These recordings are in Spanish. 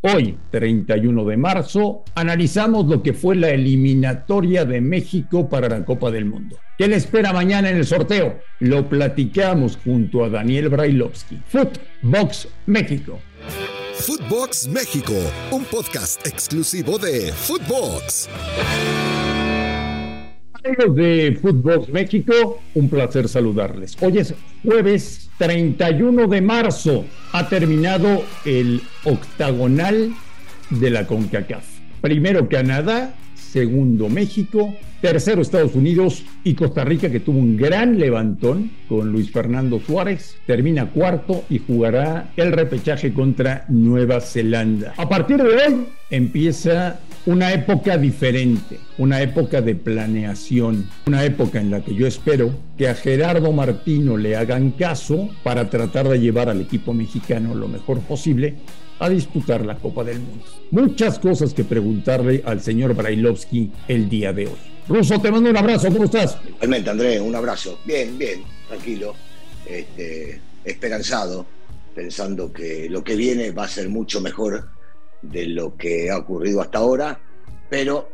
Hoy, 31 de marzo, analizamos lo que fue la eliminatoria de México para la Copa del Mundo. ¿Qué le espera mañana en el sorteo? Lo platicamos junto a Daniel Brailovsky. Footbox México. Footbox México, un podcast exclusivo de Footbox. Amigos de Footbox México, un placer saludarles. Hoy es jueves 31 de marzo. Ha terminado el octagonal de la CONCACAF. Primero Canadá, segundo México, tercero Estados Unidos y Costa Rica que tuvo un gran levantón con Luis Fernando Suárez, termina cuarto y jugará el repechaje contra Nueva Zelanda. A partir de hoy empieza una época diferente, una época de planeación, una época en la que yo espero que a Gerardo Martino le hagan caso para tratar de llevar al equipo mexicano lo mejor posible a disputar la Copa del Mundo. Muchas cosas que preguntarle al señor Brailovsky el día de hoy. Ruso, te mando un abrazo, ¿cómo estás? Igualmente, Andrés, un abrazo. Bien, bien, tranquilo, este, esperanzado, pensando que lo que viene va a ser mucho mejor de lo que ha ocurrido hasta ahora, pero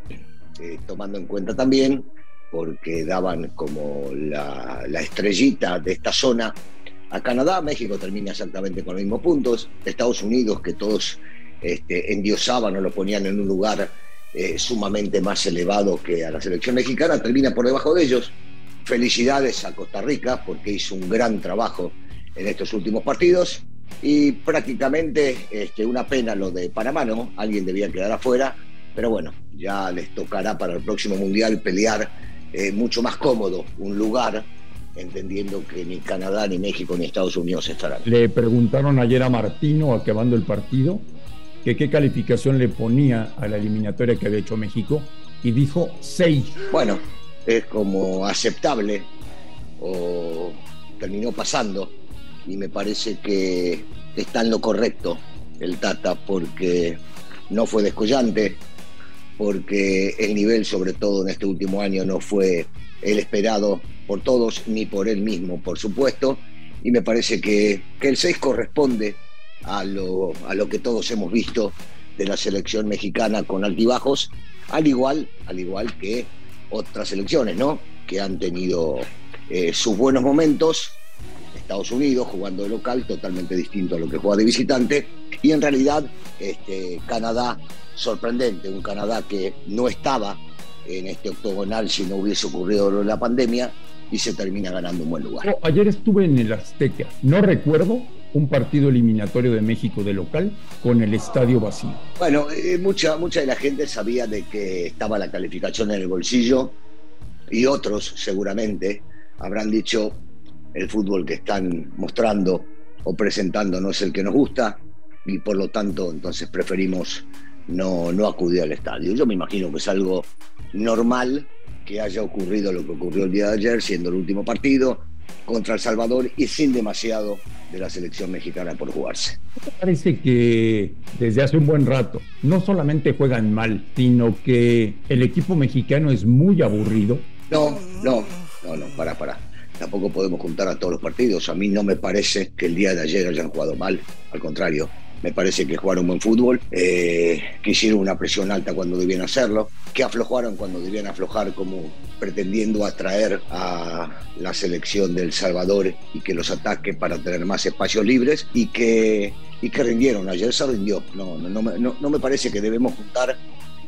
eh, tomando en cuenta también, porque daban como la, estrellita de esta zona a Canadá, México termina exactamente con los mismos puntos, Estados Unidos, que todos este, endiosaban o lo ponían en un lugar eh, sumamente más elevado que a la selección mexicana, termina por debajo de ellos. Felicidades a Costa Rica porque hizo un gran trabajo en estos últimos partidos y prácticamente este, una pena lo de Panamá, ¿no? Alguien debía quedar afuera, pero bueno, ya les tocará para el próximo Mundial pelear eh, mucho más cómodo un lugar entendiendo que ni Canadá, ni México, ni Estados Unidos estarán. Le preguntaron ayer a Martino, acabando el partido, que qué calificación le ponía a la eliminatoria que había hecho México, y dijo 6. Bueno, es como aceptable, o terminó pasando, y me parece que está en lo correcto el Tata, porque no fue descollante, porque el nivel, sobre todo en este último año, no fue el esperado por todos ni por él mismo, por supuesto. Y me parece que, que el 6 corresponde a lo, a lo que todos hemos visto de la selección mexicana con altibajos, al igual, al igual que otras selecciones, ¿no? Que han tenido eh, sus buenos momentos. Estados Unidos jugando de local, totalmente distinto a lo que juega de visitante. Y en realidad, este, Canadá, sorprendente, un Canadá que no estaba en este octogonal si no hubiese ocurrido la pandemia y se termina ganando un buen lugar. ayer estuve en el Azteca, no recuerdo un partido eliminatorio de México de local con el estadio vacío. Bueno, eh, mucha, mucha de la gente sabía de que estaba la calificación en el bolsillo y otros seguramente habrán dicho el fútbol que están mostrando o presentando no es el que nos gusta y por lo tanto entonces preferimos no, no acudir al estadio. Yo me imagino que es algo normal que haya ocurrido lo que ocurrió el día de ayer, siendo el último partido contra El Salvador y sin demasiado de la selección mexicana por jugarse. Parece que desde hace un buen rato no solamente juegan mal, sino que el equipo mexicano es muy aburrido. No, no, no, no, para, para. Tampoco podemos juntar a todos los partidos. A mí no me parece que el día de ayer hayan jugado mal, al contrario, me parece que jugaron buen fútbol, eh, que hicieron una presión alta cuando debían hacerlo, que aflojaron cuando debían aflojar como pretendiendo atraer a la selección del Salvador y que los ataque para tener más espacios libres y que, y que rindieron. Ayer se rindió. No, no, me parece que debemos juntar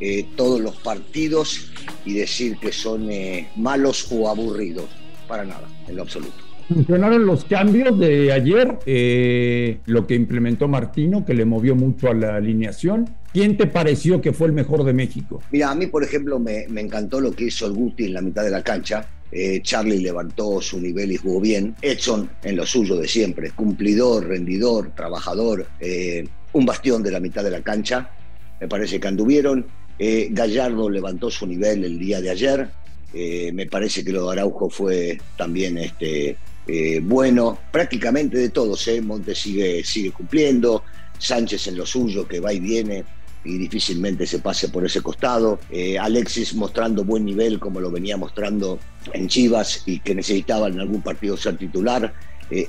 eh, todos los partidos y decir que son eh, malos o aburridos. Para nada, en lo absoluto funcionaron los cambios de ayer, eh, lo que implementó Martino, que le movió mucho a la alineación. ¿Quién te pareció que fue el mejor de México? Mira, a mí, por ejemplo, me, encantó lo que hizo el Guti en la mitad de la cancha. Eh, Charlie levantó su nivel y jugó bien. Edson en lo suyo de siempre, cumplidor, rendidor, trabajador. Eh, un bastión de la mitad de la cancha. Me parece que anduvieron. Eh, Gallardo levantó su nivel el día de ayer. Eh, me parece que lo de Araujo fue también este, eh, bueno, prácticamente de todos. Montes sigue, sigue cumpliendo. Sánchez en lo suyo, que va y viene y difícilmente se pase por ese costado. Alexis mostrando buen nivel como lo venía mostrando en Chivas y que necesitaba en algún partido ser titular.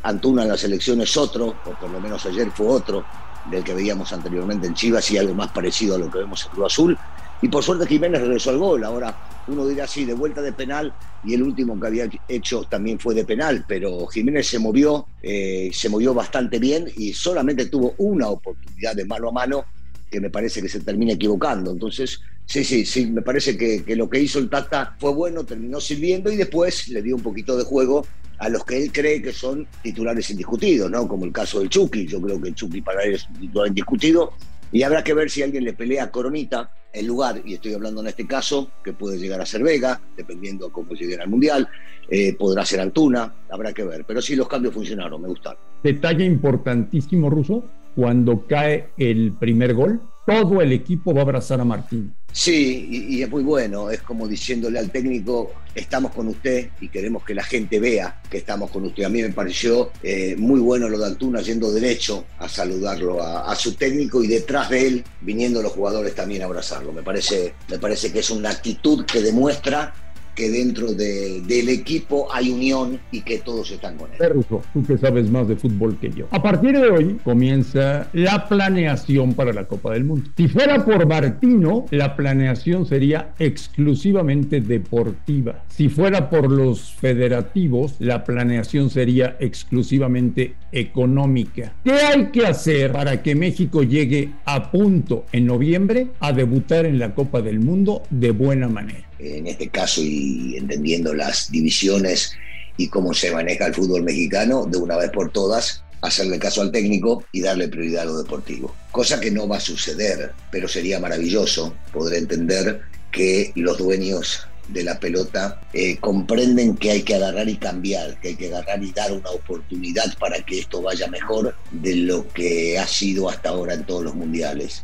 Antuna en la selección es otro, o por lo menos ayer fue otro del que veíamos anteriormente en Chivas y algo más parecido a lo que vemos en Cruz Azul. Y por suerte Jiménez regresó al gol. Ahora uno dirá sí, de vuelta de penal y el último que había hecho también fue de penal, pero Jiménez se movió, eh, se movió bastante bien y solamente tuvo una oportunidad de mano a mano que me parece que se termina equivocando. Entonces, sí, sí, sí, me parece que, que lo que hizo el Tata fue bueno, terminó sirviendo y después le dio un poquito de juego a los que él cree que son titulares indiscutidos, ¿no? Como el caso del Chucky, yo creo que el Chucky para él es un titular indiscutido, y habrá que ver si alguien le pelea a Coronita el lugar, y estoy hablando en este caso, que puede llegar a ser Vega, dependiendo cómo lleguen al Mundial, eh, podrá ser Antuna, habrá que ver, pero sí los cambios funcionaron, me gustaron. Detalle importantísimo, Ruso, cuando cae el primer gol, todo el equipo va a abrazar a Martín. Sí, y, es muy bueno, es como diciéndole al técnico, estamos con usted y queremos que la gente vea que estamos con usted. A mí me pareció eh, muy bueno lo de Antuna yendo derecho a saludarlo a, a, su técnico y detrás de él viniendo los jugadores también a abrazarlo. Me parece, me parece que es una actitud que demuestra que dentro de, del equipo hay unión y que todos están con él. Perruso, tú que sabes más de fútbol que yo. A partir de hoy comienza la planeación para la Copa del Mundo. Si fuera por Martino, la planeación sería exclusivamente deportiva. Si fuera por los federativos, la planeación sería exclusivamente económica. ¿Qué hay que hacer para que México llegue a punto en noviembre a debutar en la Copa del Mundo de buena manera? En este caso y entendiendo las divisiones y cómo se maneja el fútbol mexicano, de una vez por todas, hacerle caso al técnico y darle prioridad a lo deportivo. Cosa que no va a suceder, pero sería maravilloso poder entender que los dueños de la pelota eh, comprenden que hay que agarrar y cambiar, que hay que agarrar y dar una oportunidad para que esto vaya mejor de lo que ha sido hasta ahora en todos los mundiales.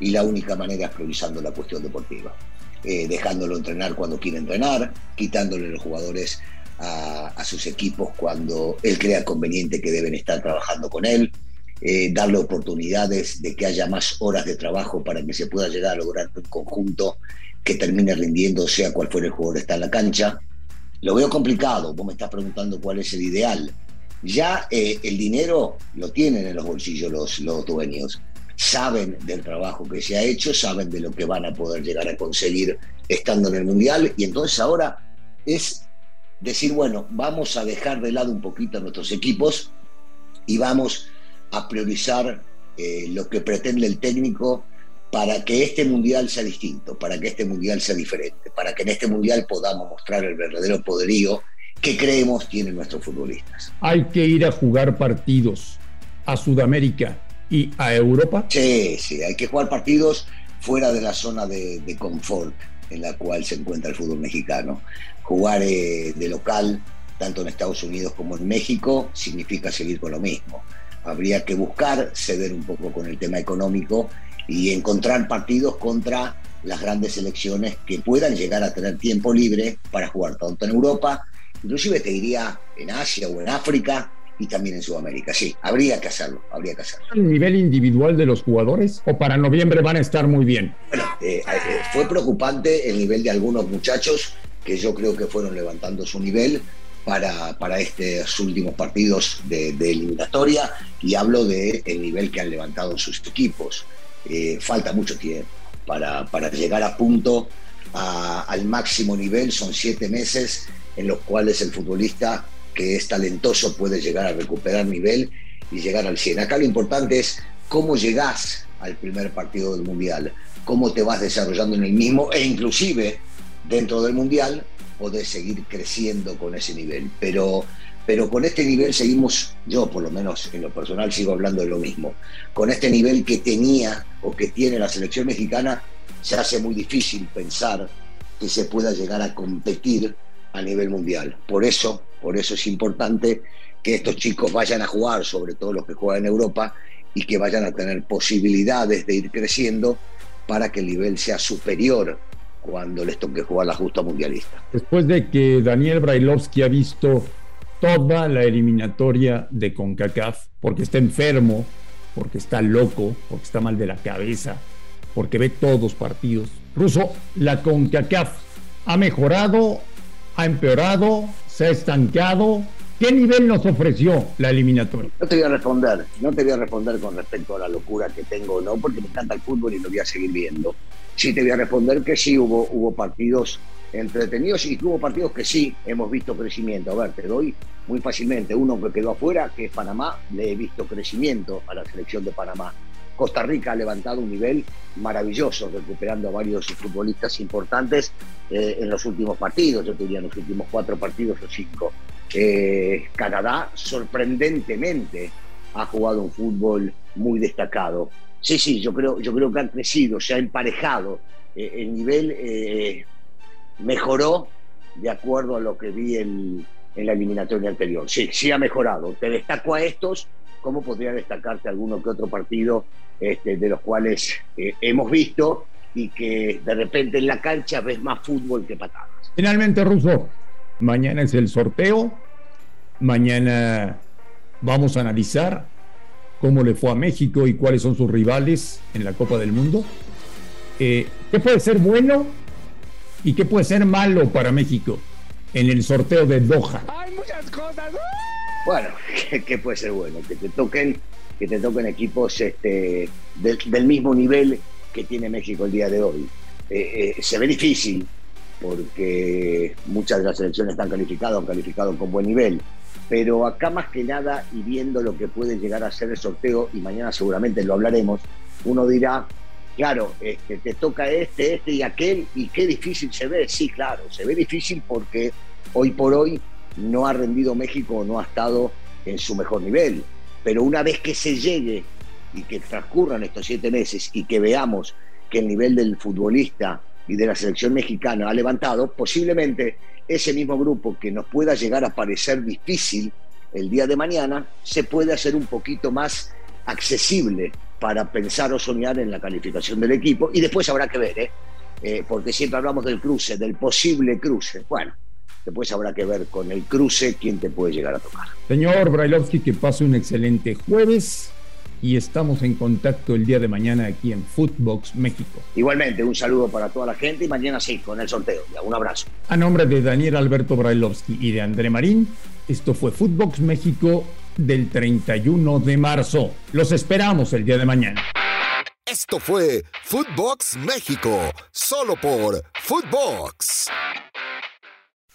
Y la única manera es priorizando la cuestión deportiva, eh, dejándolo entrenar cuando quiere entrenar, quitándole los jugadores a, a, sus equipos cuando él crea conveniente que deben estar trabajando con él, eh, darle oportunidades de que haya más horas de trabajo para que se pueda llegar a lograr un conjunto que termine rindiendo, sea cual fuera el jugador está en la cancha. Lo veo complicado, vos me estás preguntando cuál es el ideal. Ya eh, el dinero lo tienen en los bolsillos los, los dueños saben del trabajo que se ha hecho, saben de lo que van a poder llegar a conseguir estando en el Mundial y entonces ahora es decir, bueno, vamos a dejar de lado un poquito a nuestros equipos y vamos a priorizar eh, lo que pretende el técnico para que este mundial sea distinto, para que este mundial sea diferente, para que en este mundial podamos mostrar el verdadero poderío que creemos tienen nuestros futbolistas. Hay que ir a jugar partidos a Sudamérica, y a Europa? Sí, sí, hay que jugar partidos fuera de la zona de, de confort en la cual se encuentra el fútbol mexicano. Jugar eh, de local, tanto en Estados Unidos como en México, significa seguir con lo mismo. Habría que buscar ceder un poco con el tema económico y encontrar partidos contra las grandes selecciones que puedan llegar a tener tiempo libre para jugar tanto en Europa, inclusive te diría en Asia o en África, y también en Sudamérica. Sí, habría que hacerlo, habría que hacerlo. ¿El nivel individual de los jugadores o para noviembre van a estar muy bien? Bueno, eh, eh, fue preocupante el nivel de algunos muchachos que yo creo que fueron levantando su nivel para, para estos últimos partidos de, eliminatoria y hablo del el nivel que han levantado sus equipos. Eh, falta mucho tiempo para, para llegar a punto al máximo nivel, son siete meses en los cuales el futbolista que es talentoso puede llegar a recuperar nivel y llegar al 100. Acá lo importante es cómo llegás al primer partido del Mundial, cómo te vas desarrollando en el mismo e inclusive dentro del Mundial podés seguir creciendo con ese nivel. Pero, pero con este nivel seguimos, yo por lo menos en lo personal sigo hablando de lo mismo, con este nivel que tenía o que tiene la selección mexicana, se hace muy difícil pensar que se pueda llegar a competir a nivel mundial. Por eso, por eso es importante que estos chicos vayan a jugar, sobre todo los que juegan en Europa, y que vayan a tener posibilidades de ir creciendo para que el nivel sea superior cuando les toque jugar la justa mundialista. Después de que Daniel Brailovsky ha visto toda la eliminatoria de CONCACAF, porque está enfermo, porque está loco, porque está mal de la cabeza, porque ve todos partidos. Ruso, la CONCACAF ha mejorado ha empeorado, se ha estancado. ¿Qué nivel nos ofreció la eliminatoria? No te voy a responder, no te voy a responder con respecto a la locura que tengo no, porque me encanta el fútbol y lo voy a seguir viendo. Sí te voy a responder que sí hubo, hubo partidos entretenidos y hubo partidos que sí hemos visto crecimiento. A ver, te doy muy fácilmente uno que quedó afuera, que es Panamá, le he visto crecimiento a la selección de Panamá. Costa Rica ha levantado un nivel maravilloso, recuperando a varios futbolistas importantes eh, en los últimos partidos, yo diría en los últimos cuatro partidos o cinco. Eh, Canadá, sorprendentemente, ha jugado un fútbol muy destacado. Sí, sí, yo creo, yo creo que ha crecido, se ha emparejado. Eh, el nivel mejoró de acuerdo a lo que vi en, en la eliminatoria anterior. Sí, sí ha mejorado. Te destaco a estos ¿cómo podría destacarte alguno que otro partido este, de los cuales eh, hemos visto y que de repente en la cancha ves más fútbol que patadas? Finalmente, Russo, mañana es el sorteo, mañana vamos a analizar cómo le fue a México y cuáles son sus rivales en la Copa del Mundo. Eh, ¿Qué puede ser bueno y qué puede ser malo para México en el sorteo de Doha? Hay muchas cosas. Bueno, ¿qué, puede ser bueno? Que te toquen, que te toquen equipos este, del, mismo nivel que tiene México el día de hoy. Eh, eh, se ve difícil porque muchas de las selecciones están calificadas, han calificado con buen nivel. Pero acá más que nada, y viendo lo que puede llegar a ser el sorteo, y mañana seguramente lo hablaremos, uno dirá, claro, este, te toca este, este y aquel, y qué difícil se ve. Sí, claro, se ve difícil porque hoy por hoy no ha rendido México no ha estado en su mejor nivel. Pero una vez que se llegue y que transcurran estos siete meses y que veamos que el nivel del futbolista y de la selección mexicana ha levantado, posiblemente ese mismo grupo que nos pueda llegar a parecer difícil el día de mañana, se puede hacer un poquito más accesible para pensar o soñar en la calificación del equipo. Y después habrá que ver, ¿eh? Eh, porque siempre hablamos del cruce, del posible cruce. Bueno, Después habrá que ver con el cruce quién te puede llegar a tocar. Señor Brailovsky, que pase un excelente jueves y estamos en contacto el día de mañana aquí en Footbox México. Igualmente, un saludo para toda la gente y mañana sí, con el sorteo. un abrazo. A nombre de Daniel Alberto Brailovsky y de André Marín, esto fue Footbox México del 31 de marzo. Los esperamos el día de mañana. Esto fue Footbox México, solo por Footbox.